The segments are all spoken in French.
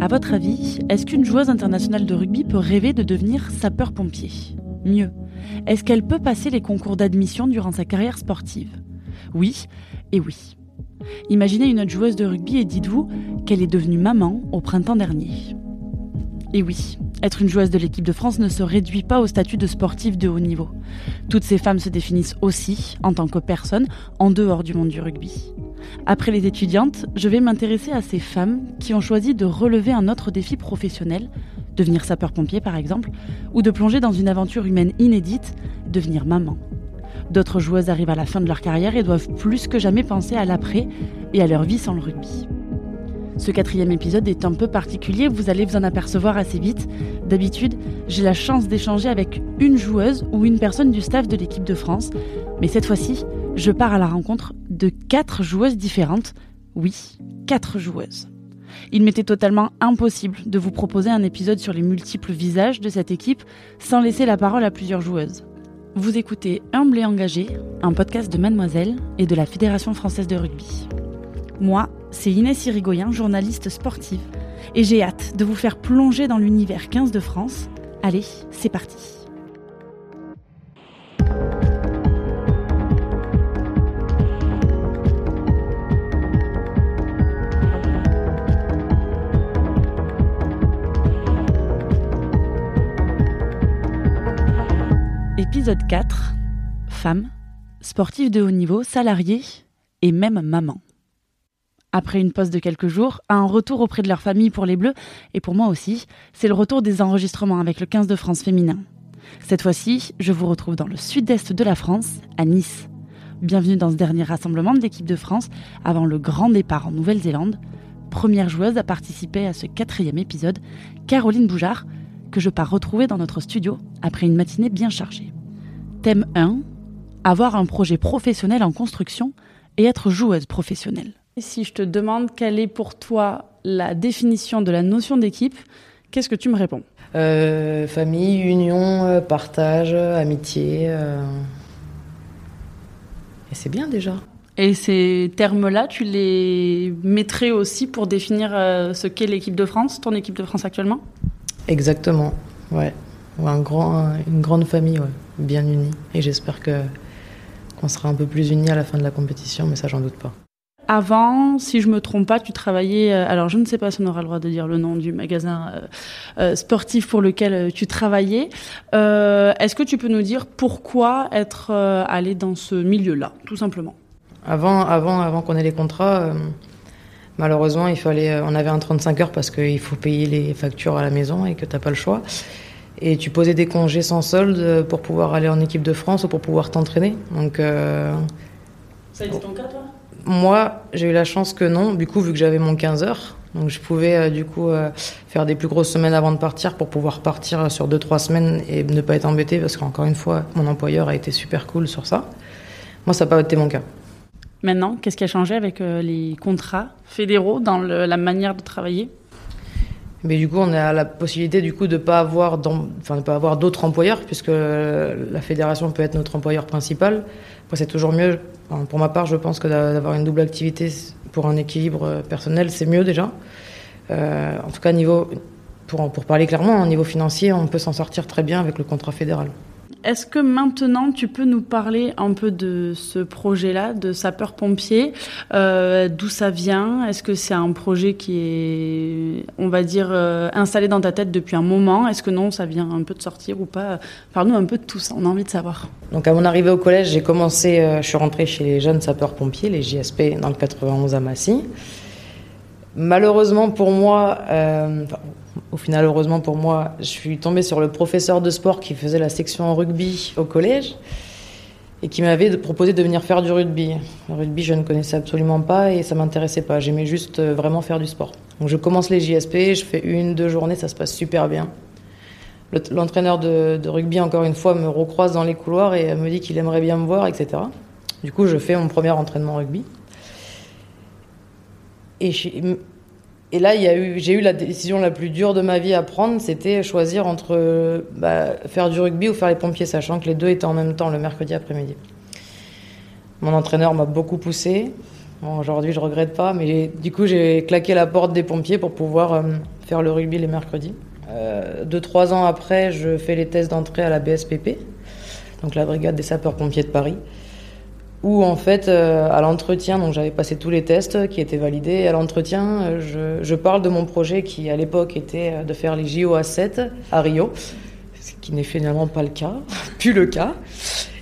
À votre avis, est-ce qu'une joueuse internationale de rugby peut rêver de devenir sapeur-pompier? Mieux, est-ce qu'elle peut passer les concours d'admission durant sa carrière sportive? Oui et oui. Imaginez une autre joueuse de rugby et dites-vous qu'elle est devenue maman au printemps dernier. Et oui, être une joueuse de l'équipe de France ne se réduit pas au statut de sportive de haut niveau. Toutes ces femmes se définissent aussi, en tant que personnes, en dehors du monde du rugby. Après les étudiantes, je vais m'intéresser à ces femmes qui ont choisi de relever un autre défi professionnel, devenir sapeur-pompier par exemple, ou de plonger dans une aventure humaine inédite, devenir maman. D'autres joueuses arrivent à la fin de leur carrière et doivent plus que jamais penser à l'après et à leur vie sans le rugby. Ce quatrième épisode est un peu particulier, vous allez vous en apercevoir assez vite. D'habitude, j'ai la chance d'échanger avec une joueuse ou une personne du staff de l'équipe de France, mais cette fois-ci, je pars à la rencontre de quatre joueuses différentes. Oui, quatre joueuses. Il m'était totalement impossible de vous proposer un épisode sur les multiples visages de cette équipe sans laisser la parole à plusieurs joueuses. Vous écoutez Humble et Engagé, un podcast de Mademoiselle et de la Fédération française de rugby. Moi, c'est Inès Irigoyen, journaliste sportive, et j'ai hâte de vous faire plonger dans l'univers 15 de France. Allez, c'est parti. Épisode 4. Femme, sportive de haut niveau, salariée et même maman. Après une pause de quelques jours, un retour auprès de leur famille pour les Bleus, et pour moi aussi, c'est le retour des enregistrements avec le 15 de France féminin. Cette fois-ci, je vous retrouve dans le sud-est de la France, à Nice. Bienvenue dans ce dernier rassemblement de de France avant le grand départ en Nouvelle-Zélande. Première joueuse à participer à ce quatrième épisode, Caroline Boujard, que je pars retrouver dans notre studio après une matinée bien chargée. Thème 1 Avoir un projet professionnel en construction et être joueuse professionnelle. Si je te demande quelle est pour toi la définition de la notion d'équipe, qu'est-ce que tu me réponds? Euh, Famille, union, euh, partage, amitié. Euh. Et c'est bien déjà. Et ces termes-là, tu les mettrais aussi pour définir ce qu'est l'équipe de France, ton équipe de France actuellement? Exactement, ouais. Un grand, une grande famille, bien unie. Et j'espère que qu'on sera un peu plus unis à la fin de la compétition, mais ça, j'en doute pas. Avant, si je me trompe pas, tu travaillais. Euh, alors, je ne sais pas si on aura le droit de dire le nom du magasin euh, euh, sportif pour lequel tu travaillais. Est-ce que tu peux nous dire pourquoi être allé dans ce milieu-là, tout simplement? Avant, avant, avant qu'on ait les contrats, Malheureusement, il fallait, on avait un 35 heures parce qu'il faut payer les factures à la maison et que tu n'as pas le choix. Et tu posais des congés sans solde pour pouvoir aller en équipe de France ou pour pouvoir t'entraîner. Donc, euh, ça a été ton cas, toi? Moi, j'ai eu la chance que non, du coup, vu que j'avais mon 15 heures. Donc, je pouvais, euh, du coup, euh, faire des plus grosses semaines avant de partir pour pouvoir partir sur 2-3 semaines et ne pas être embêté parce qu'encore une fois, mon employeur a été super cool sur ça. Moi, ça n'a pas été mon cas. Maintenant, qu'est-ce qui a changé avec euh, les contrats fédéraux dans la manière de travailler? Mais du coup, on a la possibilité du coup de pas pas avoir d'autres employeurs puisque la fédération peut être notre employeur principal. Après, c'est toujours mieux. pour ma part, je pense que d'avoir une double activité pour un équilibre personnel, c'est mieux déjà. Euh, en tout cas, niveau, pour, pour parler clairement, au niveau financier, on peut s'en sortir très bien avec le contrat fédéral. Est-ce que maintenant tu peux nous parler un peu de ce projet-là, de sapeur-pompier euh, D'où ça vient? Est-ce que c'est un projet qui est, on va dire, euh, installé dans ta tête depuis un moment? Est-ce que non, ça vient un peu de sortir ou pas? Parle-nous un peu de tout ça, on a envie de savoir. Donc à mon arrivée au collège, j'ai commencé, euh, je suis rentrée chez les jeunes sapeurs-pompiers, les JSP, dans le 91 à Massy. Malheureusement pour moi, au final, heureusement pour moi, je suis tombée sur le professeur de sport qui faisait la section rugby au collège et qui m'avait proposé de venir faire du rugby. Le rugby, je ne connaissais absolument pas et ça m'intéressait pas. J'aimais juste euh, vraiment faire du sport. Donc je commence les JSP, je fais une, deux journées, ça se passe super bien. L'entraîneur de, rugby, encore une fois, me recroise dans les couloirs et me dit qu'il aimerait bien me voir, etc. Du coup, je fais mon premier entraînement rugby. Et et là, j'ai eu la décision la plus dure de ma vie à prendre, c'était choisir entre bah, faire du rugby ou faire les pompiers, sachant que les deux étaient en même temps le mercredi après-midi. Mon entraîneur m'a beaucoup poussé. Aujourd'hui, je regrette pas, mais du coup, j'ai claqué la porte des pompiers pour pouvoir euh, faire le rugby les mercredis. Euh, deux, trois ans après, je fais les tests d'entrée à la BSPP, donc la Brigade des sapeurs-pompiers de Paris, où en fait, euh, à l'entretien, donc j'avais passé tous les tests qui étaient validés, et à l'entretien, euh, je, je, parle de mon projet qui, à l'époque, était de faire les JO à 7 à Rio, ce qui n'est finalement pas le cas, plus le cas.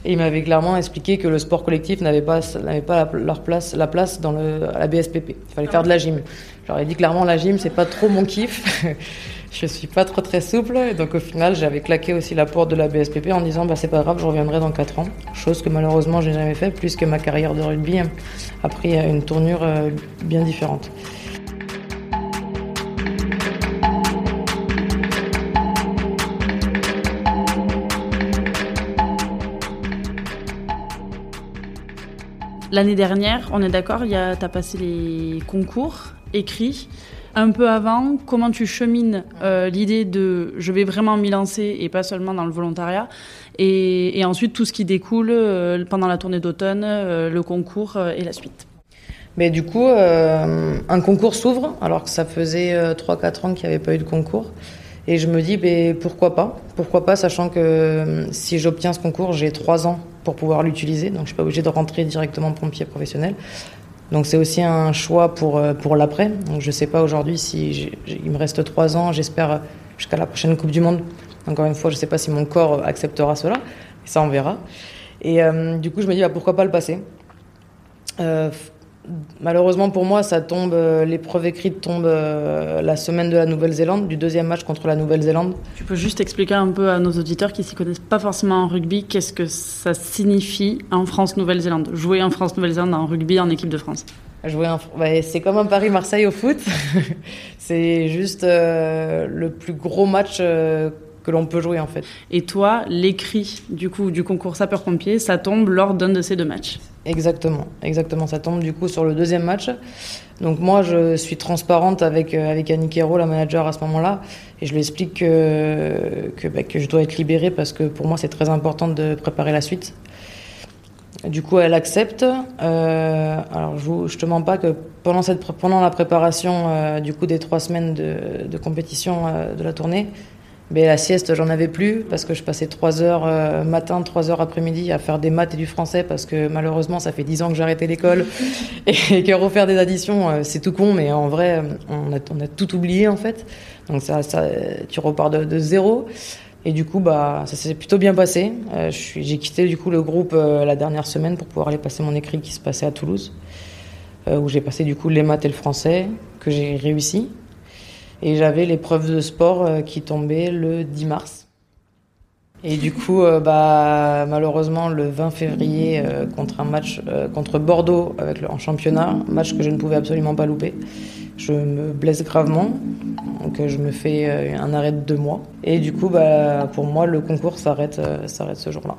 Et il m'avait clairement expliqué que le sport collectif n'avait pas, n'avait pas la, leur place, la place dans le, à la BSPP. Il fallait faire de la gym. J'aurais dit clairement la gym, c'est pas trop mon kiff. je suis pas trop très souple. Et donc au final, j'avais claqué aussi la porte de la BSPP en disant bah c'est pas grave, je reviendrai dans 4 ans. Chose que malheureusement j'ai jamais fait puisque ma carrière de rugby a pris une tournure euh, bien différente. L'année dernière, on est d'accord, tu as passé les concours écrits. Un peu avant, comment tu chemines euh, l'idée de je vais vraiment m'y lancer et pas seulement dans le volontariat et, ensuite tout ce qui découle euh, pendant la tournée d'automne, euh, le concours et la suite mais du coup, un concours s'ouvre, alors que ça faisait 3-4 ans qu'il n'y avait pas eu de concours. Et je me dis, ben, pourquoi pas? Pourquoi pas, sachant que si j'obtiens ce concours, j'ai 3 ans pour pouvoir l'utiliser. Donc je suis pas obligée de rentrer directement pompier professionnel. Donc c'est aussi un choix pour, euh, pour l'après. Donc je sais pas aujourd'hui si il me reste trois ans, j'espère jusqu'à la prochaine Coupe du Monde. Encore une fois, je sais pas si mon corps acceptera cela. Ça, on verra. Et euh, du coup, je me dis, bah, pourquoi pas le passer? Euh, Malheureusement pour moi, ça tombe, euh, l'épreuve écrite tombe euh, la semaine de la Nouvelle-Zélande, du deuxième match contre la Nouvelle-Zélande. Tu peux juste expliquer un peu à nos auditeurs qui s'y connaissent pas forcément en rugby, qu'est-ce que ça signifie en France-Nouvelle-Zélande? Jouer en France-Nouvelle-Zélande en rugby en équipe de France? Jouer bah, c'est comme un Paris-Marseille au foot. c'est juste euh, le plus gros match que l'on peut jouer en fait. Et toi, l'écrit du coup du concours sapeur-pompier, ça tombe lors d'un de ces deux matchs. Exactement, exactement. Ça tombe du coup sur le deuxième match. Donc moi, je suis transparente avec euh, avec Annick Hérault, la manager à ce moment-là, et je lui explique que que, bah, que je dois être libérée parce que pour moi c'est très important de préparer la suite. Du coup, elle accepte. Euh, alors, je, je te mens pas que pendant cette pendant la préparation euh, du coup des trois semaines de, de compétition de la tournée, mais la sieste, j'en avais plus parce que je passais 3 heures euh, matin, 3 heures après-midi à faire des maths et du français parce que malheureusement, ça fait 10 ans que j'ai arrêté l'école et que refaire des additions, euh, c'est tout con, mais en vrai, on a, on a tout oublié en fait. Donc ça, ça tu repars de, de, zéro. Et du coup, bah, ça s'est plutôt bien passé. Euh, j'ai quitté du coup le groupe la dernière semaine pour pouvoir aller passer mon écrit qui se passait à Toulouse, où j'ai passé du coup les maths et le français que j'ai réussi. Et j'avais l'épreuve de sport euh, qui tombait le 10 mars. Et du coup, euh, bah, malheureusement, le 20 février, euh, contre un match contre Bordeaux avec en championnat, match que je ne pouvais absolument pas louper, je me blesse gravement. Donc je me fais un arrêt de deux mois. Et du coup, bah, pour moi, le concours s'arrête, s'arrête ce jour-là.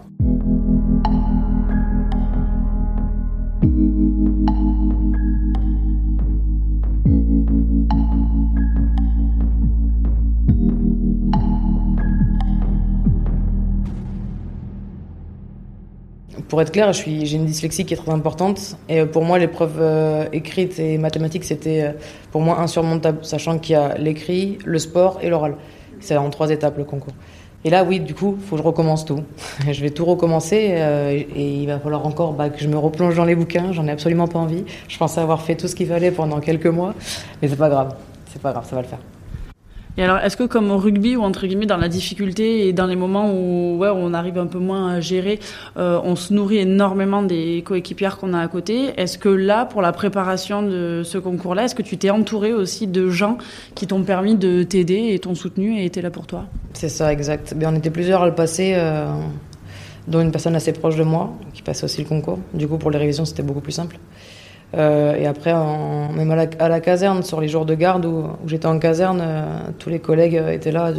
Pour être clair, j'ai une dyslexie qui est très importante. Et euh, pour moi, l'épreuve euh, écrite et mathématique, c'était euh, pour moi insurmontable, sachant qu'il y a l'écrit, le sport et l'oral. C'est en trois étapes le concours. Et là, oui, du coup, il faut que je recommence tout. je vais tout recommencer et il va falloir encore bah, que je me replonge dans les bouquins. J'en ai absolument pas envie. Je pensais avoir fait tout ce qu'il fallait pendant quelques mois, mais c'est pas grave. C'est pas grave, ça va le faire. Et alors, est-ce que comme au rugby, ou entre guillemets dans la difficulté et dans les moments où, ouais, on arrive un peu moins à gérer, euh, on se nourrit énormément des coéquipières qu'on a à côté, est-ce que là, pour la préparation de ce concours-là, est-ce que tu t'es entouré aussi de gens qui t'ont permis de t'aider et t'ont soutenu et étaient là pour toi? C'est ça, exact. Mais on était plusieurs à le passer. Euh, dont une personne assez proche de moi, qui passait aussi le concours. Du coup, pour les révisions, c'était beaucoup plus simple. Euh, et après, même à la, caserne, sur les jours de garde où, j'étais en caserne, euh, tous les collègues étaient là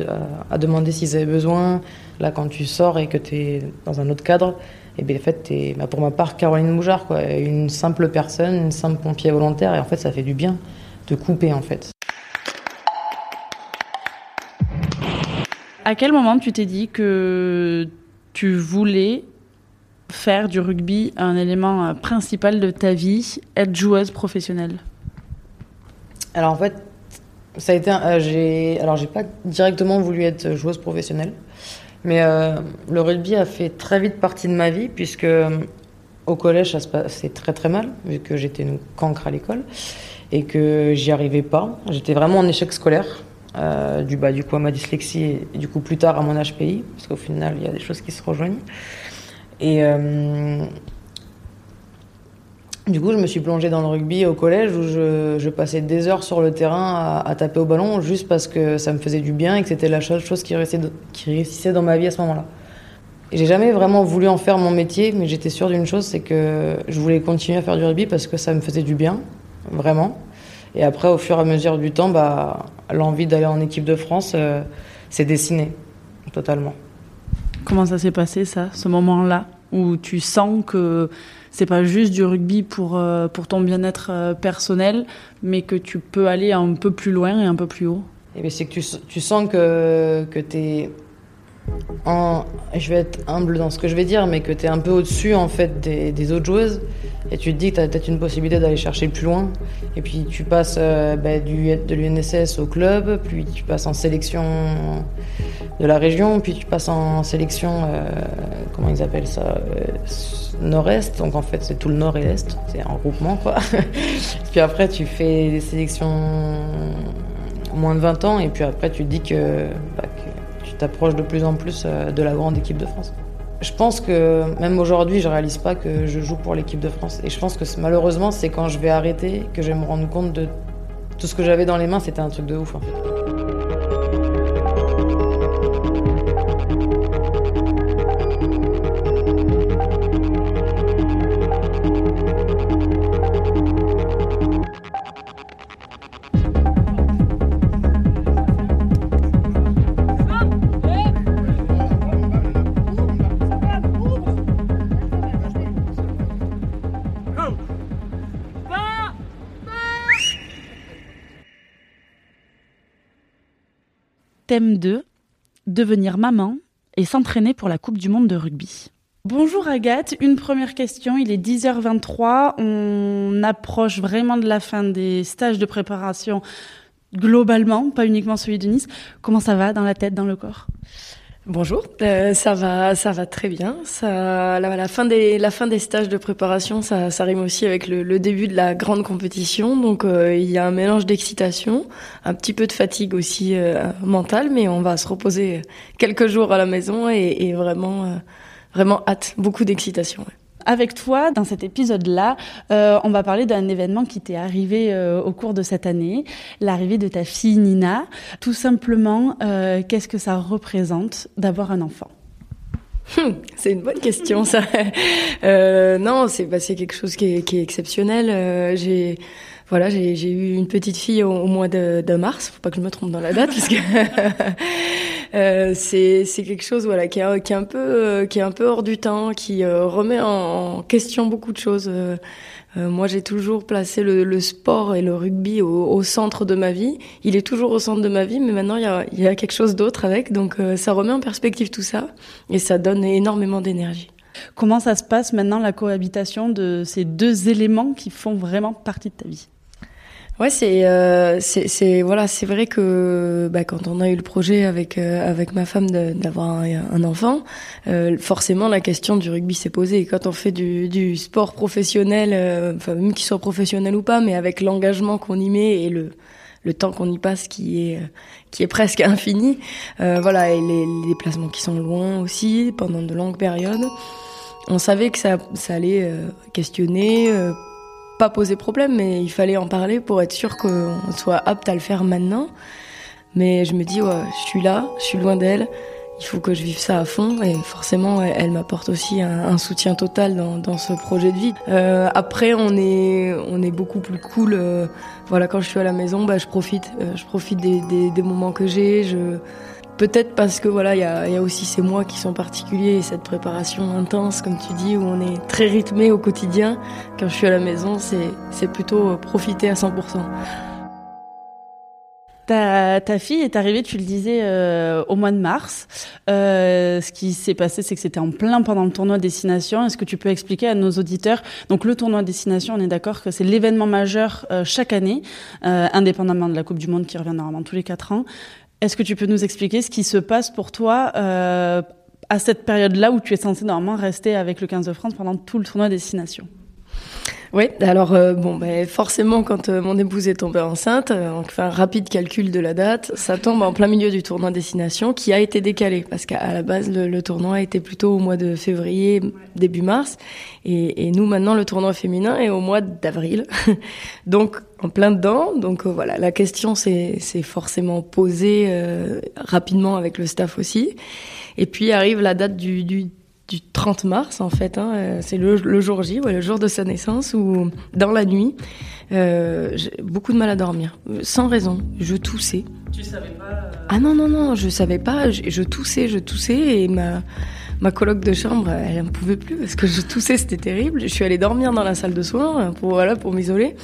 à, demander s'ils avaient besoin. Là, quand tu sors et que tu es dans un autre cadre, et bien en fait, es, bah, pour ma part, Caroline Moujard, quoi, une simple personne, une simple pompier volontaire, et en fait, ça fait du bien de couper en fait. À quel moment tu t'es dit que tu voulais faire du rugby un élément euh, principal de ta vie, être joueuse professionnelle? Alors en fait, Ça a été, euh, j'ai, alors j'ai pas directement voulu être joueuse professionnelle, mais euh, le rugby a fait très vite partie de ma vie puisque au collège ça se passait très très mal vu que j'étais une cancre à l'école et que j'y arrivais pas. J'étais vraiment en échec scolaire. Euh, du, bas du coup à ma dyslexie et, du coup plus tard à mon HPI, parce qu'au final il y a des choses qui se rejoignent. Et euh, du coup je me suis plongée dans le rugby au collège où je, passais des heures sur le terrain à, taper au ballon juste parce que ça me faisait du bien et que c'était la chose, chose qui, réussissait, qui réussissait dans ma vie à ce moment-là. J'ai jamais vraiment voulu en faire mon métier, mais j'étais sûre d'une chose, c'est que je voulais continuer à faire du rugby parce que ça me faisait du bien, vraiment. Et après, au fur et à mesure du temps, bah, l'envie d'aller en équipe de France euh, s'est dessinée totalement. Comment ça s'est passé, ça, ce moment-là, où tu sens que c'est pas juste du rugby pour, euh, pour ton bien-être euh, personnel, mais que tu peux aller un peu plus loin et un peu plus haut? Eh C'est que tu, tu, sens que, que tu es je vais être humble dans ce que je vais dire, mais que tu es un peu au-dessus en fait des, autres joueuses et tu te dis que tu as peut-être une possibilité d'aller chercher plus loin. Et puis tu passes euh, bah, du, de l'UNSS au club, puis tu passes en sélection de la région, puis tu passes en sélection, euh, comment ils appellent ça, euh, nord-est. Donc en fait c'est tout le nord et l'est, c'est un groupement quoi. puis après tu fais des sélections moins de 20 ans et puis après tu te dis que, bah, t'approches de plus en plus euh, de la grande équipe de France. Je pense que même aujourd'hui, je réalise pas que je joue pour l'équipe de France. Et je pense que malheureusement, c'est quand je vais arrêter que je vais me rendre compte de tout ce que j'avais dans les mains, c'était un truc de ouf. Thème 2 Devenir maman et s'entraîner pour la Coupe du Monde de rugby. Bonjour Agathe, une première question, il est 10h23, on approche vraiment de la fin des stages de préparation globalement, pas uniquement celui de Nice. Comment ça va dans la tête, dans le corps? Bonjour, euh, ça va, ça va très bien. Ça, la, fin des, la fin des stages de préparation, ça, ça rime aussi avec le, le début de la grande compétition. Donc euh, il y a un mélange d'excitation, un petit peu de fatigue aussi euh, mentale, mais on va se reposer quelques jours à la maison et, et vraiment, vraiment hâte, beaucoup d'excitation. Avec toi, dans cet épisode-là, euh, on va parler d'un événement qui t'est arrivé euh, au cours de cette année, l'arrivée de ta fille Nina. Tout simplement, euh, qu'est-ce que ça représente d'avoir un enfant? Hum, c'est une bonne question, ça. Non, c'est bah, quelque chose qui est, qui est exceptionnel. Voilà, j'ai eu une petite fille au, mois de, de, mars. Faut pas que je me trompe dans la date, parce que euh, c'est quelque chose voilà qui est, qui est un peu euh, qui est un peu hors du temps, qui euh, remet en, question beaucoup de choses. Euh, moi, j'ai toujours placé le, le, sport et le rugby au, au, centre de ma vie. Il est toujours au centre de ma vie, mais maintenant il y a, il y a quelque chose d'autre avec. Donc, ça remet en perspective tout ça et ça donne énormément d'énergie. Comment ça se passe maintenant la cohabitation de ces deux éléments qui font vraiment partie de ta vie? Ouais, c'est euh, c'est voilà, c'est vrai que bah, quand on a eu le projet avec euh, avec ma femme d'avoir un, enfant, euh, forcément la question du rugby s'est posée. quand on fait du, du sport professionnel, euh, enfin même qu'il soit professionnel ou pas, mais avec l'engagement qu'on y met et le le temps qu'on y passe qui est qui est presque infini, euh, voilà, et les, les déplacements qui sont loin aussi pendant de longues périodes. On savait que ça ça allait questionner pas poser problème, mais il fallait en parler pour être sûr qu'on soit apte à le faire maintenant. Mais je me dis, ouais, je suis là, je suis loin d'elle, il faut que je vive ça à fond. Et forcément, elle, m'apporte aussi un, soutien total dans, dans, ce projet de vie. Euh, après, on est, on est beaucoup plus cool. Euh, voilà, quand je suis à la maison, bah, je profite, euh, je profite des, des, des moments que j'ai. Je Peut-être parce que voilà, il y a, aussi ces mois qui sont particuliers et cette préparation intense, comme tu dis, où on est très rythmé au quotidien. Quand je suis à la maison, c'est plutôt profiter à 100%. Ta, ta fille est arrivée, tu le disais, euh, au mois de mars. Euh, ce qui s'est passé, c'est que c'était en plein pendant le tournoi Destination. Est-ce que tu peux expliquer à nos auditeurs Donc le tournoi Destination, on est d'accord que c'est l'événement majeur euh, chaque année, euh, indépendamment de la Coupe du Monde qui revient normalement tous les quatre ans. Est-ce que tu peux nous expliquer ce qui se passe pour toi euh, à cette période-là où tu es censé normalement rester avec le 15 de France pendant tout le tournoi Destination oui, alors euh, bon, ben forcément, quand euh, mon épouse est tombée enceinte, euh, rapide calcul de la date, ça tombe en plein milieu du tournoi destination qui a été décalé parce qu'à la base le, le, tournoi était plutôt au mois de février, début mars, et, nous maintenant le tournoi féminin est au mois d'avril, donc en plein dedans. Donc voilà, la question s'est forcément posée rapidement avec le staff aussi. Et puis arrive la date du, du du 30 mars en fait. Hein, euh, c'est le, le, jour J, ouais, le jour de sa naissance, où dans la nuit, euh, j'ai beaucoup de mal à dormir, sans raison. Je toussais. Tu savais pas euh... Ah non non non, je savais pas. Je, je, toussais, je toussais et ma ma coloc de chambre, elle ne pouvait plus parce que je toussais, c'était terrible. Je suis allée dormir dans la salle de soins pour voilà pour m'isoler.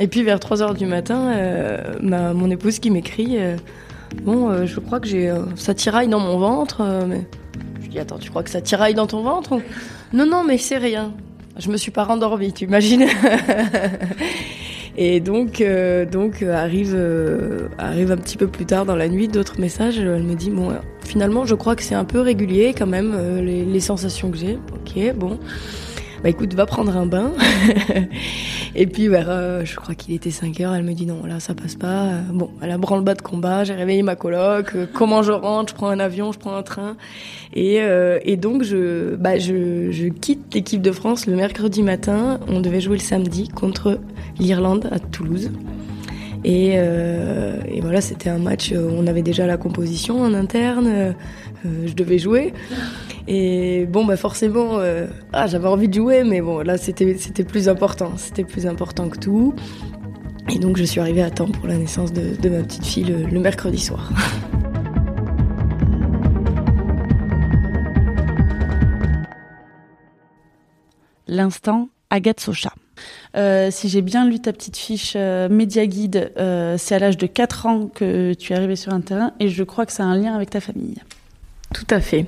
Et puis vers 3 heures du matin, euh, ma, mon épouse qui m'écrit, bon, je crois que j'ai ça tiraille dans mon ventre, mais je dis, attends, tu crois que ça tiraille dans ton ventre. Non, non, mais c'est rien. Je me suis pas rendormie, tu imagines? Et donc, euh, donc euh, arrive, euh, arrive un petit peu plus tard dans la nuit d'autres messages. Elle me dit bon, finalement, je crois que c'est un peu régulier quand même les sensations que j'ai. Ok, bon bah écoute, va prendre un bain. et puis vers, euh, je crois qu'il était 5 heures, elle me dit non, là ça passe pas. Bon, elle a branle-bas de combat, j'ai réveillé ma coloc, euh, comment je rentre, je prends un avion, je prends un train. Et, euh, et donc je, bah, je, je quitte l'équipe de France le mercredi matin. On devait jouer le samedi contre l'Irlande à Toulouse. Et, et voilà, c'était un match, on avait déjà la composition en interne, euh, je devais jouer. Et bon, bah forcément, euh, ah, j'avais envie de jouer, mais bon, là, c'était, plus important. C'était plus important que tout. Et donc, je suis arrivée à temps pour la naissance de, ma petite fille le, mercredi soir. L'instant Agathe Socha. Euh, si j'ai bien lu ta petite fiche Média Guide, c'est à l'âge de 4 ans que tu es arrivée sur un terrain et je crois que ça a un lien avec ta famille. Tout à fait.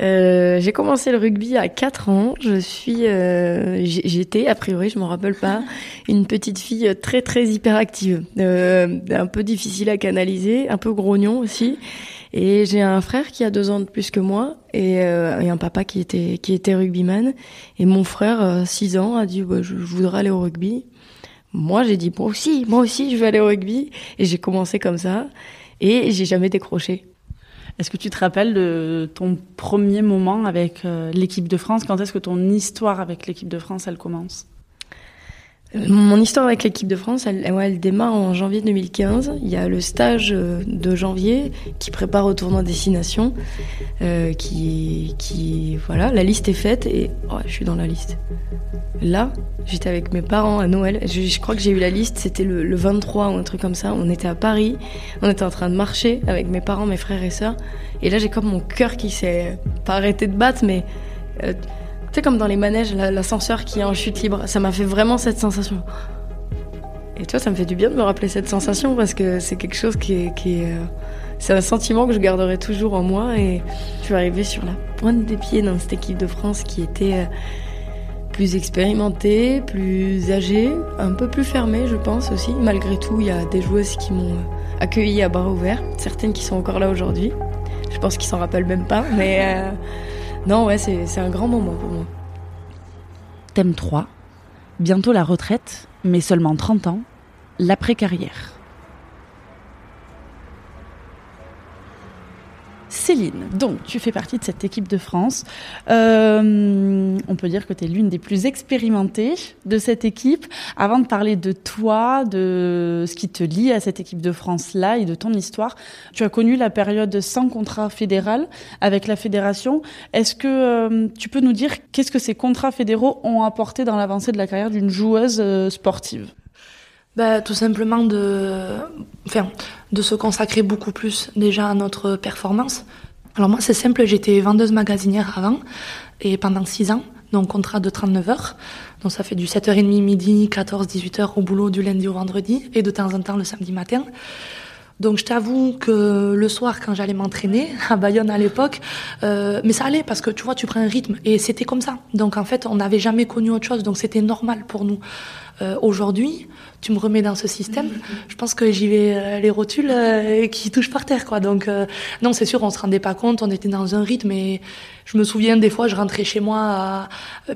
Euh, j'ai commencé le rugby à 4 ans. Je suis, euh, j'étais, a priori, je m'en rappelle pas, une petite fille très très hyperactive, euh, un peu difficile à canaliser, un peu grognon aussi. Et j'ai un frère qui a deux ans de plus que moi et, euh, et un papa qui était qui était rugbyman. Et mon frère, 6 ans, a dit bah, je, je voudrais aller au rugby. Moi, j'ai dit moi aussi, moi aussi, je veux aller au rugby. Et j'ai commencé comme ça et j'ai jamais décroché. Est-ce que tu te rappelles de ton premier moment avec euh, l'équipe de France? Quand est-ce que ton histoire avec l'équipe de France, elle commence? Mon histoire avec l'équipe de France, elle, démarre en janvier 2015. Il y a le stage de janvier qui prépare au tournoi destination, euh, qui, qui, voilà, la liste est faite et je suis dans la liste. Là, j'étais avec mes parents à Noël. Je, crois que j'ai eu la liste, c'était le, le, 23 ou un truc comme ça. On était à Paris, on était en train de marcher avec mes parents, mes frères et sœurs. Et là, j'ai comme mon cœur qui s'est pas arrêté de battre, mais euh, sais, comme dans les manèges, l'ascenseur qui est en chute libre, ça m'a fait vraiment cette sensation. Et tu vois, ça me fait du bien de me rappeler cette sensation parce que c'est quelque chose qui est. Euh, c'est un sentiment que je garderai toujours en moi et je suis arrivée sur la pointe des pieds dans cette équipe de France qui était euh, plus expérimentée, plus âgée, un peu plus fermée, je pense aussi. Malgré tout, il y a des joueuses qui m'ont accueillie à bras ouverts, certaines qui sont encore là aujourd'hui. Je pense qu'ils s'en rappellent même pas, mais. Euh, non, ouais, c'est un grand moment pour moi. Thème 3. Bientôt la retraite, mais seulement 30 ans, l'après-carrière. Céline, donc tu fais partie de cette équipe de France. Euh, on peut dire que tu es l'une des plus expérimentées de cette équipe. Avant de parler de toi, de ce qui te lie à cette équipe de France-là et de ton histoire, tu as connu la période sans contrat fédéral avec la fédération. Est-ce que euh, tu peux nous dire qu'est-ce que ces contrats fédéraux ont apporté dans l'avancée de la carrière d'une joueuse euh, sportive? Bah, tout simplement de, enfin, de se consacrer beaucoup plus déjà à notre performance. Alors moi, c'est simple, j'étais vendeuse magasinière avant et pendant 6 ans, donc contrat de 39 heures. Donc ça fait du 7h30 midi, 14, 18 heures au boulot du lundi au vendredi et de temps en temps le samedi matin. Donc je t'avoue que le soir, quand j'allais m'entraîner à Bayonne à l'époque, euh, mais ça allait parce que tu vois, tu prends un rythme et c'était comme ça. Donc en fait, on n'avait jamais connu autre chose, donc c'était normal pour nous. Euh, Aujourd'hui, tu me remets dans ce système, je pense que j'y vais euh, les rotules euh, qui touchent par terre, quoi. Donc euh, non, c'est sûr, on se rendait pas compte, on était dans un rythme et je me souviens des fois, je rentrais chez moi à-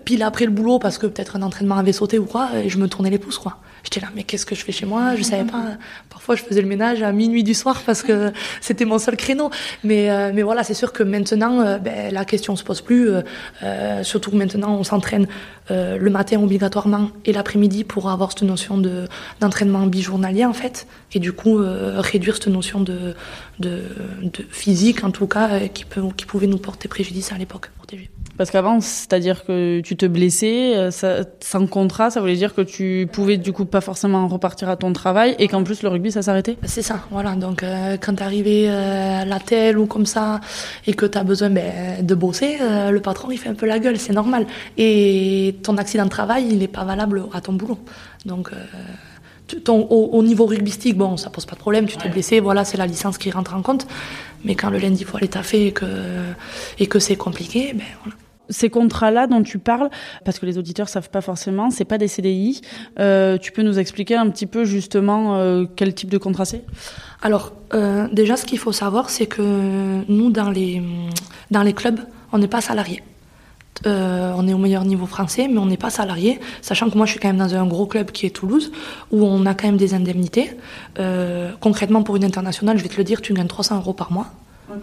pile après le boulot parce que peut-être un entraînement avait sauté ou quoi, et je me tournais les pouces, quoi. J'étais là, mais qu'est-ce que je fais chez moi? Je savais pas. Parfois, je faisais le ménage à minuit du soir parce que c'était mon seul créneau. Mais, euh, mais voilà, c'est sûr que maintenant, euh, ben, la question se pose plus. euh, surtout que maintenant, on s'entraîne le matin obligatoirement et l'après-midi pour avoir cette notion de d'entraînement bijournalier en fait. Et du coup, réduire cette notion de, de, physique, en tout cas, qui, peut, qui pouvait nous porter préjudice à l'époque. Parce qu'avant, c'est-à-dire que tu te blessais euh, ça- sans contrat, ça voulait dire que tu pouvais du coup pas forcément repartir à ton travail et qu'en plus le rugby ça s'arrêtait C'est ça, voilà. Donc, euh, quand t'es arrivé euh, à la telle ou comme ça et que t'as besoin ben, de bosser, euh, le patron il fait un peu la gueule, c'est normal. Et ton accident de travail, il n'est pas valable à ton boulot. Donc, ton, au, au niveau rugbystique, bon, ça pose pas de problème, tu t'es blessé, voilà, c'est la licence qui rentre en compte. Mais quand le lundi, il faut aller taffer et que, et que c'est compliqué, ben voilà. Ces contrats-là dont tu parles, parce que les auditeurs savent pas forcément, c'est pas des CDI. Euh, tu peux nous expliquer un petit peu justement euh, quel type de contrat c'est? Alors, euh, déjà, ce qu'il faut savoir, c'est que nous, dans les, dans les clubs, on n'est pas salarié. On est au meilleur niveau français, mais on n'est pas salarié, sachant que moi, je suis quand même dans un gros club qui est Toulouse, où on a quand même des indemnités. Concrètement, pour une internationale, je vais te le dire, tu gagnes 300 euros par mois.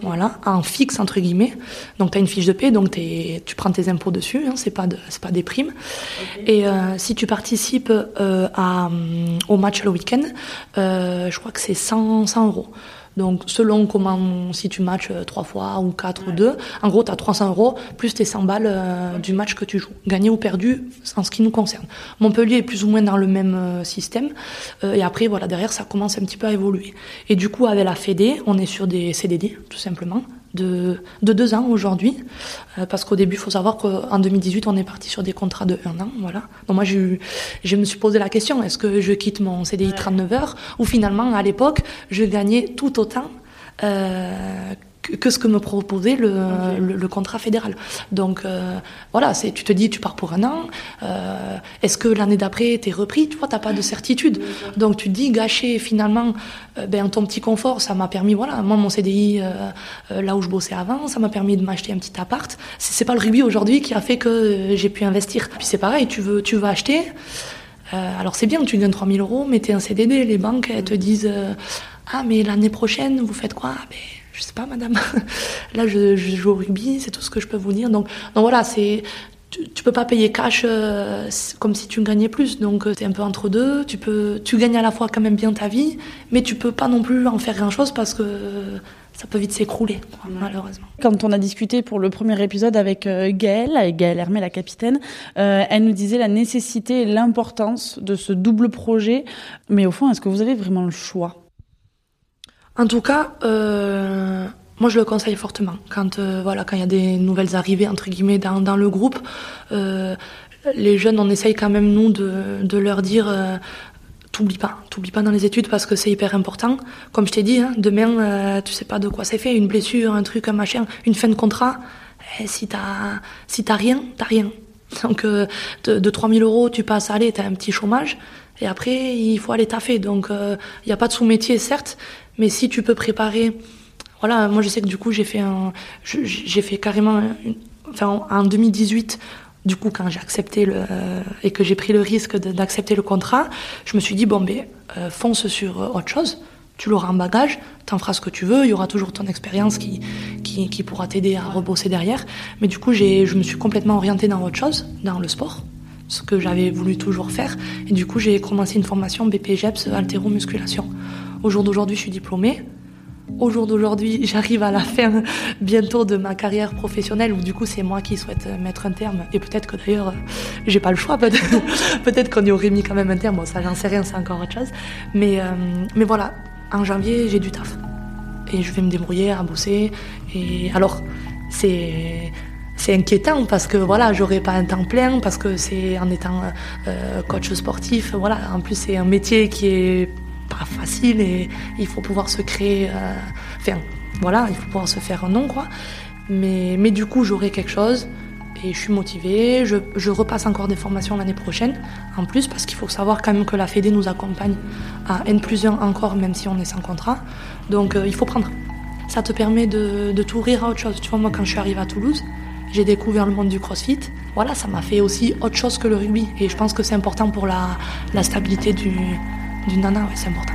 Voilà, en fixe entre guillemets. Donc tu as une fiche de paie, donc t'es- tu prends tes impôts dessus, hein, c'est pas de- pas des primes. Et euh, si tu participes euh, à, hum, au match le week-end, euh, je crois que c'est 100, 100 euros. Donc selon comment, si tu matches euh, trois fois ou quatre ou deux, en gros tu as 300 euros plus tes 100 balles euh, du match que tu joues, gagné ou perdu en ce qui nous concerne. Montpellier est plus ou moins dans le même euh, système. Euh, et après voilà derrière ça commence un petit peu à évoluer. Et du coup avec la Fédé, on est sur des CDD tout simplement de, de deux ans aujourd'hui. Euh, parce qu'au début, il faut savoir qu'en 2018, on est parti sur des contrats de un an. Voilà. Donc moi, eu- je me suis posé la question, est-ce que je quitte mon CDI 39 heures ou finalement, à l'époque, je gagnais tout autant euh, que, ce que me proposait le, le, le contrat fédéral. Donc euh, voilà, c'est, tu te dis, tu pars pour un an. euh, est-ce que l'année d'après, t'es repris? Tu vois, t'as pas de certitude. Donc tu te dis, gâcher finalement euh, ben, ton petit confort, ça m'a permis, voilà, moi mon CDI, là où je bossais avant, ça m'a permis de m'acheter un petit appart. C'est, c'est pas le rugby aujourd'hui qui a fait que j'ai pu investir. Puis c'est pareil, tu veux, tu veux acheter. Alors c'est bien, tu gagnes 3000 euros, mais t'es un CDD. Les banques, elles te disent Ah, mais l'année prochaine, vous faites quoi? Ben, Je sais pas, madame. Là, je, je joue au rugby, c'est tout ce que je peux vous dire. Donc, donc voilà, c'est. Tu, tu peux pas payer cash euh, comme si tu gagnais plus, donc tu es un peu entre deux. Tu peux, tu gagnes à la fois quand même bien ta vie, mais tu peux pas non plus en faire grand chose parce que ça peut vite s'écrouler, malheureusement. Quand on a discuté pour le premier épisode avec euh, Gaëlle, avec Gaëlle Hermé, la capitaine, euh, elle nous disait la nécessité et l'importance de ce double projet. Mais au fond, est-ce que vous avez vraiment le choix? En tout cas, euh, moi je le conseille fortement. Quand euh, voilà, quand il y a des nouvelles arrivées entre guillemets dans, le groupe, euh, les jeunes, on essaye quand même nous de, leur dire. T'oublies pas, t'oublies pas dans les études parce que c'est hyper important. Comme je t'ai dit, hein, demain, tu sais pas de quoi c'est fait, une blessure, un truc, un machin, une fin de contrat. eh, si t'as si t'as rien, t'as rien. Donc de, de 3000 euros, tu passes à aller, t'as un petit chômage. Et après, il faut aller taffer. Donc il n'y a pas de sous-métier, certes, mais si tu peux préparer voilà, moi je sais que du coup j'ai fait un, j'ai fait carrément, enfin en 2018, du coup quand j'ai accepté le et que j'ai pris le risque d'accepter le contrat, je me suis dit bon ben euh, fonce sur euh, autre chose, tu l'auras en bagage, t'en feras ce que tu veux, il y aura toujours ton expérience qui, qui pourra t'aider à rebosser derrière. Mais du coup j'ai, je me suis complètement orientée dans autre chose, dans le sport ce que j'avais voulu toujours faire. Et du coup, j'ai commencé une formation BPGEPS haltéro-musculation. Au jour d'aujourd'hui, je suis diplômée. Au jour d'aujourd'hui, j'arrive à la fin bientôt de ma carrière professionnelle où du coup c'est moi qui souhaite euh, mettre un terme. Et peut-être que d'ailleurs euh, j'ai pas le choix. Peut-être qu'on y aurait mis quand même un terme. Bon ça j'en sais rien c'est encore autre chose. Mais euh, mais voilà. En janvier j'ai du taf. Et je vais me débrouiller à bosser. Et alors c'est c'est inquiétant parce que voilà j'aurai pas un temps plein parce que c'est en étant coach sportif. Voilà en plus c'est un métier qui est pas facile et il faut pouvoir se créer. Euh, enfin, voilà, il faut pouvoir se faire un nom, quoi. Mais, mais du coup, j'aurai quelque chose et je suis motivée. Je, repasse encore des formations l'année prochaine, en plus, parce qu'il faut savoir quand même que la Fédé nous accompagne à N plus 1 encore, même si on est sans contrat. Donc, euh, il faut prendre. Ça te permet de, de t'ouvrir à autre chose. Tu vois, moi, quand je suis arrivée à Toulouse, j'ai découvert le monde du crossfit. Voilà, ça m'a fait aussi autre chose que le rugby. Et je pense que c'est important pour la, la stabilité du, du nana, ouais, c'est important.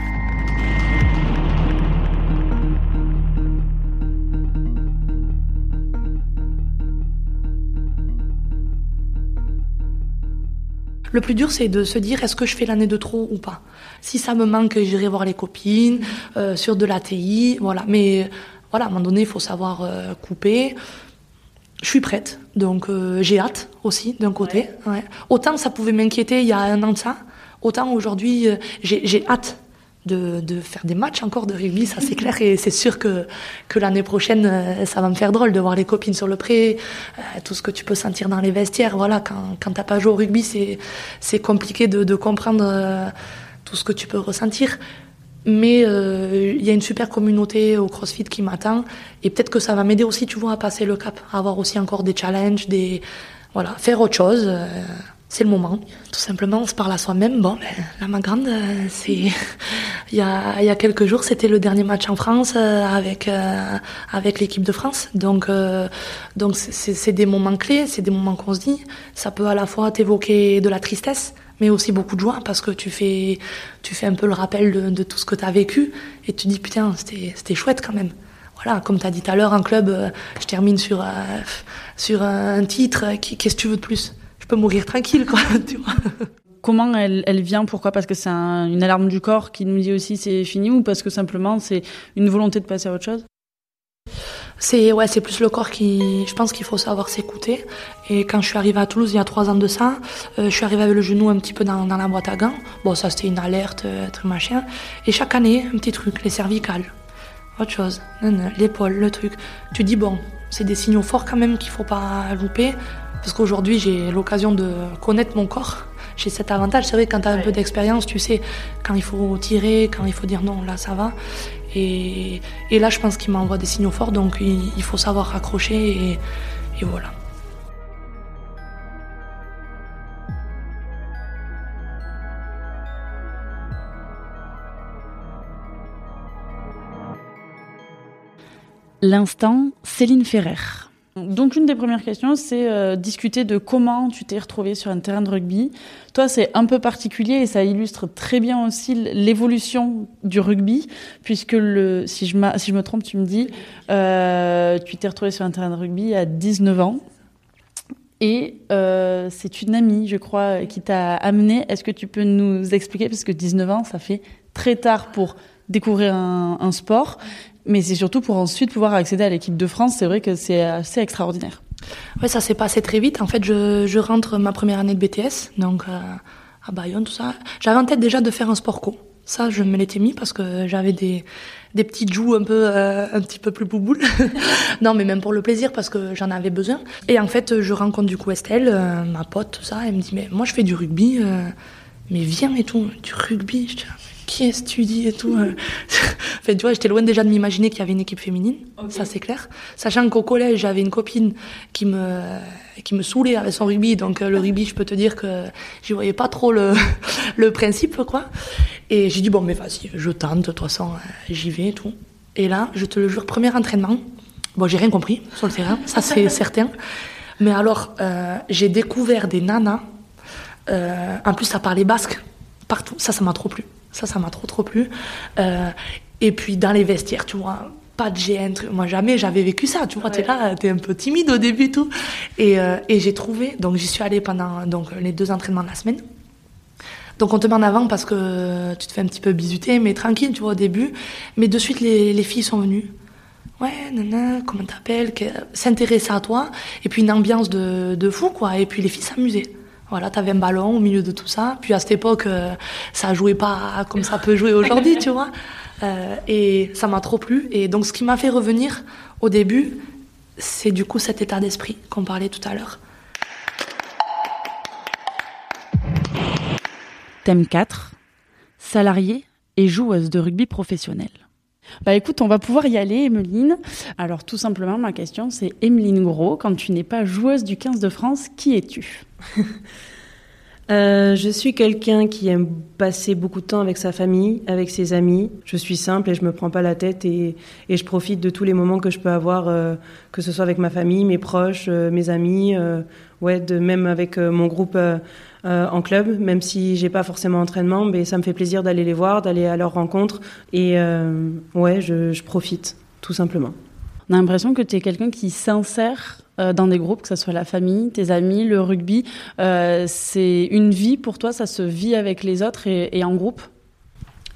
Le plus dur, c'est de se dire est-ce que je fais l'année de trop ou pas? Si ça me manque, j'irai voir les copines euh, sur de l'ATI, voilà. Mais voilà, à un moment donné, il faut savoir euh, couper. Je suis prête, donc euh, j'ai hâte aussi d'un côté. Ouais. Autant ça pouvait m'inquiéter il y a un an de ça, autant aujourd'hui euh, j'ai hâte de, faire des matchs encore de rugby, ça c'est clair, et c'est sûr que, que l'année prochaine, euh, ça va me faire drôle de voir les copines sur le pré, euh, tout ce que tu peux sentir dans les vestiaires. Voilà, quand, quand t'as pas joué au rugby, c'est, compliqué de, comprendre tout ce que tu peux ressentir. Mais il y a une super communauté au CrossFit qui m'attend, et peut-être que ça va m'aider aussi, tu vois, à passer le cap, à avoir aussi encore des challenges, des voilà, faire autre chose. C'est le moment, tout simplement. On se parle à soi-même. Bon, ben, là, euh, c'est il y a, il y a quelques jours, c'était le dernier match en France euh, avec euh, avec l'équipe de France. Donc donc c'est des moments clés, c'est des moments qu'on se dit. Ça peut à la fois t'évoquer de la tristesse, mais aussi beaucoup de joie parce que tu fais tu fais un peu le rappel de, tout ce que tu as vécu et tu dis putain c'était chouette quand même. Voilà, comme tu as dit tout à l'heure, un club, je termine sur sur un titre. Qu'est-ce que tu veux de plus? Peux mourir tranquille, quoi. Tu vois comment elle, elle, vient Pourquoi? Parce que c'est un, une alarme du corps qui nous dit aussi c'est fini ou parce que simplement c'est une volonté de passer à autre chose? C'est ouais, c'est plus le corps qui, je pense qu'il faut savoir s'écouter. Et quand je suis arrivée à Toulouse il y a trois ans de ça, euh, je suis arrivée avec le genou un petit peu dans, dans la boîte à gants. Bon, ça c'était une alerte, euh, truc machin. Et chaque année, un petit truc, les cervicales, autre chose, l'épaule, le truc. Tu dis bon, c'est des signaux forts quand même qu'il faut pas louper, parce qu'aujourd'hui j'ai l'occasion de connaître mon corps j'ai cet avantage. C'est vrai que quand tu as un peu d'expérience, tu sais quand il faut tirer, quand il faut dire non, là ça va. Et, et là, je pense qu'il m'envoie des signaux forts, donc il, il faut savoir raccrocher et, et voilà. L'instant Céline Ferrer. Donc une des premières questions, c'est euh, discuter de comment tu t'es retrouvée sur un terrain de rugby. Toi, c'est un peu particulier et ça illustre très bien aussi l'évolution du rugby, puisque si je, me trompe, tu me dis, euh, tu t'es retrouvée sur un terrain de rugby à 19 ans. Et euh, c'est une amie, je crois, qui t'a amené. Est-ce que tu peux nous expliquer, parce que 19 ans, ça fait très tard pour découvrir un, sport, mais c'est surtout pour ensuite pouvoir accéder à l'équipe de France. C'est vrai que c'est assez extraordinaire. Ouais, ça s'est passé très vite. En fait, je, rentre ma première année de BTS, donc euh, à Bayonne, tout ça. J'avais en tête déjà de faire un sport co. Ça, je me l'étais mis parce que j'avais des, des petites joues un peu, euh, un petit peu plus bouboules. non, mais même pour le plaisir parce que j'en avais besoin. Et en fait, je rencontre du coup Estelle, euh, ma pote, tout ça. Elle me dit, mais moi, je fais du rugby, mais viens et tout, du rugby. Qui est-ce tu dis et tout enfin, tu vois j'étais loin déjà de m'imaginer qu'il y avait une équipe féminine okay. ça c'est clair. Sachant qu'au collège j'avais une copine qui me qui me saoulait avec son rugby donc le rugby je peux te dire que j'y voyais pas trop le le principe quoi. Et j'ai dit bon mais vas-y je tente de toute façon j'y vais et tout. Et là je te le jure premier entraînement bon j'ai rien compris sur le terrain ça c'est certain. Mais alors euh, j'ai découvert des nanas euh, en plus ça parlait basque partout. Ça ça m'a trop plu ça, ça m'a trop, trop plu. Euh, et puis, dans les vestiaires, tu vois, pas de gêne. Moi, jamais j'avais vécu ça. Tu vois, ouais. t'es là, t'es un peu timide au début, tout. Et, euh, et j'ai trouvé, donc j'y suis allée pendant donc, les deux entraînements de la semaine. Donc on te met en avant parce que tu te fais un petit peu bisuter, mais tranquille, tu vois, au début. Mais de suite, les, les filles sont venues. Ouais, nana, comment t'appelles? S'intéresser à toi. Et puis une ambiance de, de fou, quoi. Et puis les filles s'amusaient. Voilà, t'avais un ballon au milieu de tout ça. Puis à cette époque, euh, ça jouait pas comme ça peut jouer aujourd'hui, tu vois. Euh, et ça m'a trop plu. Et donc, ce qui m'a fait revenir au début, c'est du coup cet état d'esprit qu'on parlait tout à l'heure. Thème 4. Salarié et joueuse de rugby professionnelle. Bah écoute, on va pouvoir y aller, Emeline. Alors tout simplement, ma question c'est Emeline Gros, quand tu n'es pas joueuse du 15 de France, qui es-tu? euh, je suis quelqu'un qui aime passer beaucoup de temps avec sa famille, avec ses amis. Je suis simple et je me prends pas la tête et, je profite de tous les moments que je peux avoir, euh, que ce soit avec ma famille, mes proches, euh, mes amis, ouais, même avec mon groupe en club, même si j'ai pas forcément entraînement, mais ça me fait plaisir d'aller les voir, d'aller à leur rencontre et ouais, je profite tout simplement. On a l'impression que tu es quelqu'un qui s'insère dans des groupes, que ce soit la famille, tes amis, le rugby. Euh, c'est une vie pour toi, ça se vit avec les autres et, en groupe?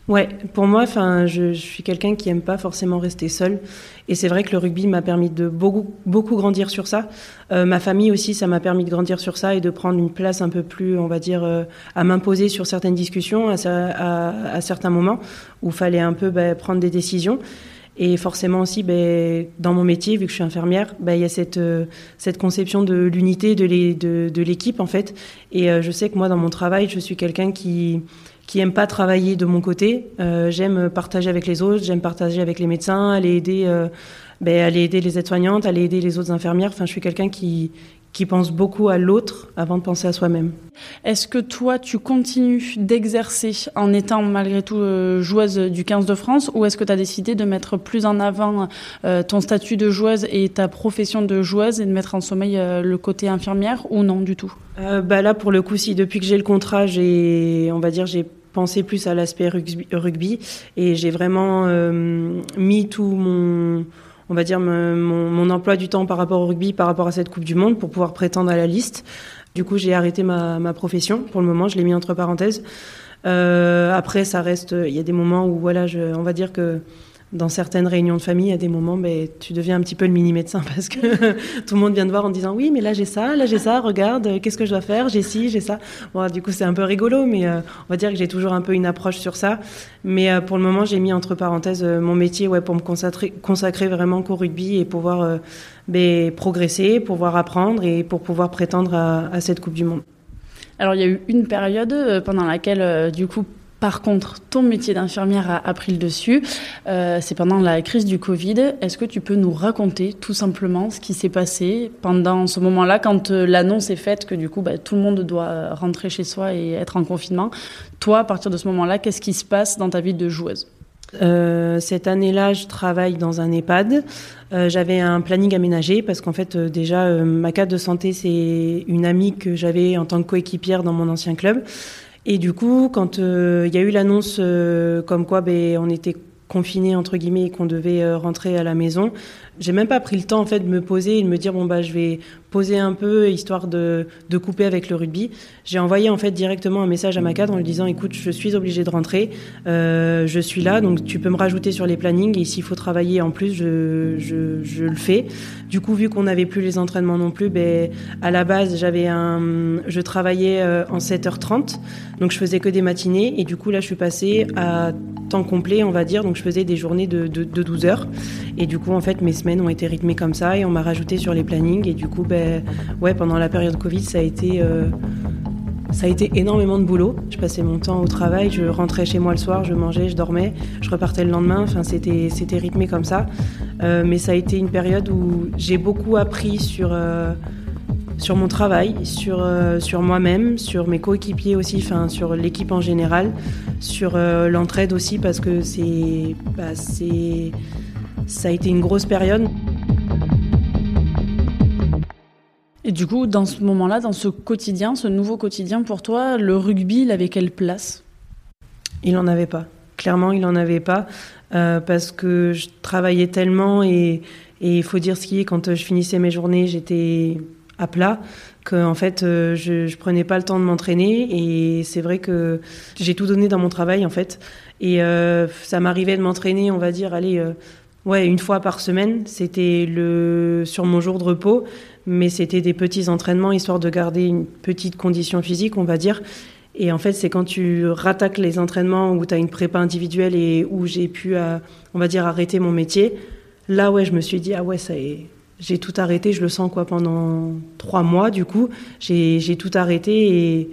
Ouais, pour moi, enfin, je, suis quelqu'un qui aime pas forcément rester seul, et c'est vrai que le rugby m'a permis de beaucoup, beaucoup grandir sur ça. Euh, ma famille aussi, ça m'a permis de grandir sur ça et de prendre une place un peu plus, on va dire, euh, à m'imposer sur certaines discussions, à, certains moments où fallait un peu bah, prendre des décisions. Et forcément aussi, ben, dans mon métier, vu que je suis infirmière, ben, il y a cette, euh, cette conception de l'unité, de l'équipe, en fait. Et euh, je sais que moi, dans mon travail, je suis quelqu'un qui qui aime pas travailler de mon côté. Euh, j'aime partager avec les autres, j'aime partager avec les médecins, aller aider, ben, aller aider les aides-soignantes, aller aider les autres infirmières. Enfin, je suis quelqu'un qui qui pense beaucoup à l'autre avant de penser à soi-même. Est-ce que toi, tu continues d'exercer en étant malgré tout euh, joueuse du 15 de France ou est-ce que tu as décidé de mettre plus en avant euh, ton statut de joueuse et ta profession de joueuse et de mettre en sommeil euh, le côté infirmière ou non du tout? Euh, bah Là, pour le coup, si depuis que j'ai le contrat, j'ai, on va dire, j'ai pensé plus à l'aspect rugby, rugby et j'ai vraiment euh, mis tout mon on va dire, mon, mon, emploi du temps par rapport au rugby, par rapport à cette Coupe du Monde, pour pouvoir prétendre à la liste. Du coup, j'ai arrêté ma, ma, profession. Pour le moment, je l'ai mis entre parenthèses. Euh, après, ça reste. Il y a des moments où, voilà, je, on va dire que dans certaines réunions de famille, à des moments, ben, tu deviens un petit peu le mini-médecin parce que tout le monde vient te voir en disant oui, mais là j'ai ça, là j'ai ça, regarde, qu'est-ce que je dois faire, j'ai ci, j'ai ça. Bon, du coup, c'est un peu rigolo, mais euh, on va dire que j'ai toujours un peu une approche sur ça. Mais euh, pour le moment, j'ai mis entre parenthèses euh, mon métier ouais, pour me consacrer, consacrer vraiment qu'au rugby et pouvoir euh, ben, progresser, pouvoir apprendre et pour pouvoir prétendre à cette Coupe du Monde. Alors, il y a eu une période pendant laquelle, du coup, par contre, ton métier d'infirmière a, pris le dessus. Euh, c'est pendant la crise du Covid. Est-ce que tu peux nous raconter tout simplement ce qui s'est passé pendant ce moment-là, quand euh, l'annonce est faite que du coup bah, tout le monde doit rentrer chez soi et être en confinement? Toi, à partir de ce moment-là, qu'est-ce qui se passe dans ta vie de joueuse? Euh, cette année-là, je travaille dans un EHPAD. Euh, j'avais un planning aménagé parce qu'en fait, euh, déjà, ma carte de santé, c'est une amie que j'avais en tant que coéquipière dans mon ancien club. Et du coup, quand il euh, y a eu l'annonce euh, comme quoi ben, on était confiné entre guillemets et qu'on devait euh, rentrer à la maison, j'ai même pas pris le temps de me poser et de me dire bon bah je vais poser un peu histoire de, de couper avec le rugby. J'ai envoyé en fait directement un message à ma cadre en lui disant écoute je suis obligée de rentrer, euh, je suis là donc tu peux me rajouter sur les plannings et s'il faut travailler en plus je, je, le fais. Du coup vu qu'on n'avait plus les entraînements non plus, ben à la base j'avais un je travaillais en 7h30 donc je faisais que des matinées et du coup là je suis passée à temps complet on va dire donc je faisais des journées de, de, de 12 heures et du coup en fait mes semaines ont été rythmées comme ça et on m'a rajouté sur les plannings et du coup ben ouais, pendant la période Covid, ça a été euh, ça a été énormément de boulot. Je passais mon temps au travail, je rentrais chez moi le soir, je mangeais, je dormais, je repartais le lendemain. Enfin, c'était c'était rythmé comme ça. Euh, mais ça a été une période où j'ai beaucoup appris sur euh, sur mon travail, sur sur moi-même, sur mes coéquipiers aussi, enfin sur l'équipe en général, sur l'entraide aussi parce que c'est bah, c'est ça a été une grosse période. Et du coup, dans ce moment-là, dans ce quotidien, ce nouveau quotidien pour toi, le rugby, il avait quelle place? Il n'en avait pas. Clairement, il n'en avait pas euh, parce que je travaillais tellement et il faut dire ce qui est, quand je finissais mes journées, j'étais à plat que en fait euh, je, je prenais pas le temps de m'entraîner et c'est vrai que j'ai tout donné dans mon travail en fait. Et euh, ça m'arrivait de m'entraîner on va dire allez euh, ouais une fois par semaine. C'était sur mon jour de repos mais c'était des petits entraînements histoire de garder une petite condition physique on va dire et en fait c'est quand tu rattaques les entraînements où tu as une prépa individuelle et où j'ai pu on va dire arrêter mon métier là ouais je me suis dit ah ouais ça est j'ai tout arrêté, je le sens quoi pendant trois mois du coup. J'ai tout arrêté et,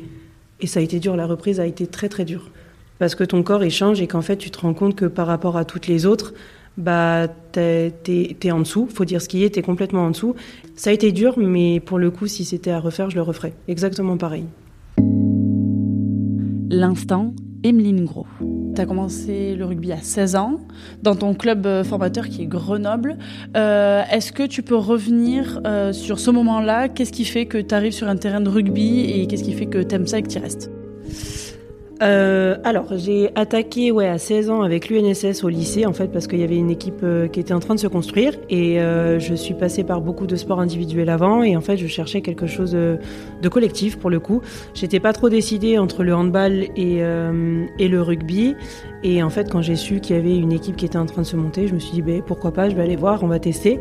et, ça a été dur. La reprise a été très très dure. parce que ton corps échange et qu'en fait tu te rends compte que par rapport à toutes les autres, bah t'es es, en dessous, faut dire ce qui est, t'es complètement en dessous. Ça a été dur, mais pour le coup, si c'était à refaire, je le referais. Exactement pareil. L'instant, Emeline Gros. Tu as commencé le rugby à 16 ans, dans ton club euh, formateur qui est Grenoble. Euh, est-ce que tu peux revenir euh, sur ce moment-là? Qu'est-ce qui fait que tu arrives sur un terrain de rugby et qu'est-ce qui fait que tu aimes ça et que tu y restes? Euh, alors, j'ai attaqué ouais, à 16 ans avec l'UNSS au lycée, en fait, parce qu'il y avait une équipe euh, qui était en train de se construire. Et euh, je suis passée par beaucoup de sports individuels avant. Et en fait, je cherchais quelque chose de, collectif, pour le coup. J'étais pas trop décidée entre le handball et, le rugby. Et en fait, quand j'ai su qu'il y avait une équipe qui était en train de se monter, je me suis dit, ben, pourquoi pas, je vais aller voir, on va tester.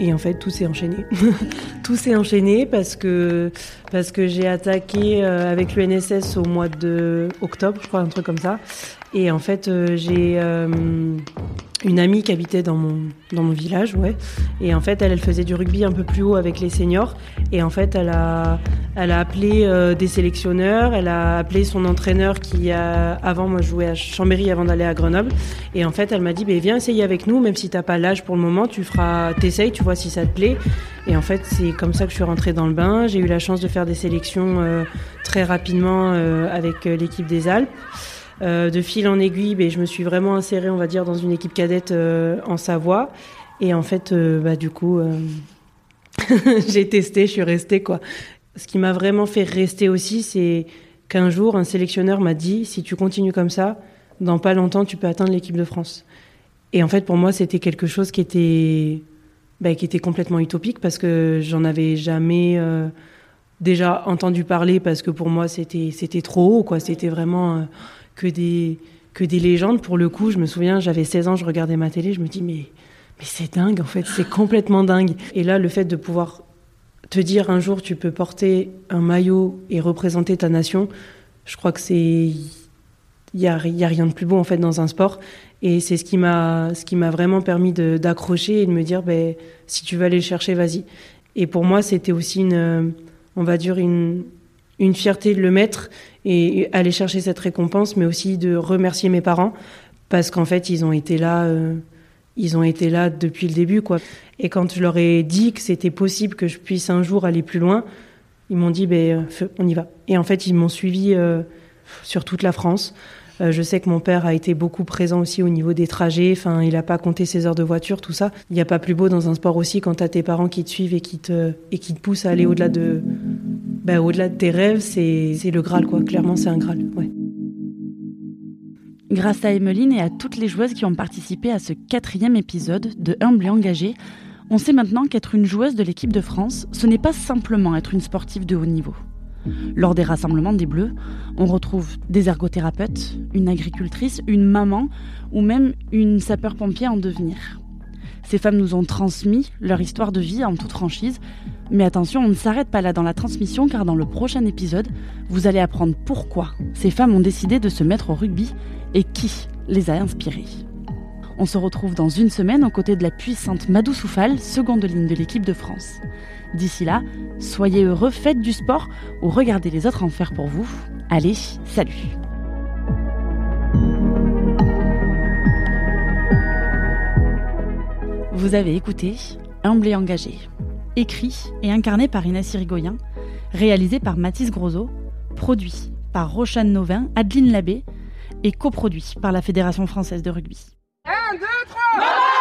Et en fait, tout s'est enchaîné. tout s'est enchaîné parce que, parce que j'ai attaqué euh, avec l'UNSS au mois de octobre, je crois, un truc comme ça. Et en fait, euh, j'ai euh, une amie qui habitait dans mon, dans mon village, ouais. Et en fait, elle, elle faisait du rugby un peu plus haut avec les seniors. Et en fait, elle a, elle a appelé euh, des sélectionneurs, elle a appelé son entraîneur qui a, avant, moi, jouais à Chambéry avant d'aller à Grenoble. Et en fait, elle m'a dit, bah, viens essayer avec nous, même si t'as pas l'âge pour le moment, tu feras, t'essayes, tu vois si ça te plaît. Et en fait, c'est comme ça que je suis rentrée dans le bain. J'ai eu la chance de faire des sélections euh, très rapidement euh, avec l'équipe des Alpes. Euh, de fil en aiguille, ben, je me suis vraiment insérée, on va dire, dans une équipe cadette euh, en Savoie. Et en fait, euh, bah, du coup, j'ai testé, je suis restée. Quoi. Ce qui m'a vraiment fait rester aussi, c'est qu'un jour, un sélectionneur m'a dit, si tu continues comme ça, dans pas longtemps, tu peux atteindre l'équipe de France. Et en fait, pour moi, c'était quelque chose qui était, bah, qui était complètement utopique parce que j'en avais jamais déjà entendu parler parce que pour moi, c'était, c'était trop haut, quoi. C'était vraiment que des, que des légendes. Pour le coup, je me souviens, j'avais 16 ans, je regardais ma télé, je me dis, mais, mais c'est dingue, en fait, c'est complètement dingue. Et là, le fait de pouvoir te dire un jour, tu peux porter un maillot et représenter ta nation, je crois que c'est. Il n'y a, y a rien de plus beau, en fait, dans un sport. Et c'est ce qui m'a vraiment permis d'accrocher et de me dire, ben, si tu veux aller le chercher, vas-y. Et pour moi, c'était aussi une, on va dire, une, une fierté de le mettre et aller chercher cette récompense, mais aussi de remercier mes parents parce qu'en fait ils ont été là, euh, ils ont été là depuis le début quoi. Et quand je leur ai dit que c'était possible que je puisse un jour aller plus loin, ils m'ont dit ben euh, on y va. Et en fait ils m'ont suivi euh, sur toute la France. je sais que mon père a été beaucoup présent aussi au niveau des trajets. Enfin, il n'a pas compté ses heures de voiture, tout ça. Il n'y a pas plus beau dans un sport aussi quand tu as tes parents qui te suivent et qui te, et qui te poussent à aller au-delà de, bah, au-delà de tes rêves, c'est le Graal, quoi. Clairement, c'est un Graal. Grâce à Emeline et à toutes les joueuses qui ont participé à ce quatrième épisode de Humble et engagé, on sait maintenant qu'être une joueuse de l'équipe de France, ce n'est pas simplement être une sportive de haut niveau. Lors des rassemblements des Bleus, on retrouve des ergothérapeutes, une agricultrice, une maman ou même une sapeur-pompier en devenir. Ces femmes nous ont transmis leur histoire de vie en toute franchise. Mais attention, on ne s'arrête pas là dans la transmission car dans le prochain épisode, vous allez apprendre pourquoi ces femmes ont décidé de se mettre au rugby et qui les a inspirées. On se retrouve dans une semaine aux côtés de la puissante Madou Soufal, seconde ligne de l'équipe de France. D'ici là, soyez heureux, faites du sport ou regardez les autres en faire pour vous. Allez, salut Vous avez écouté Humble et engagé, écrit et incarné par Inès Irigoyen, réalisé par Mathis Grosso, produit par Rochane Novin, Adeline Labbé. Et coproduit par la Fédération française de rugby. 1, 2, 3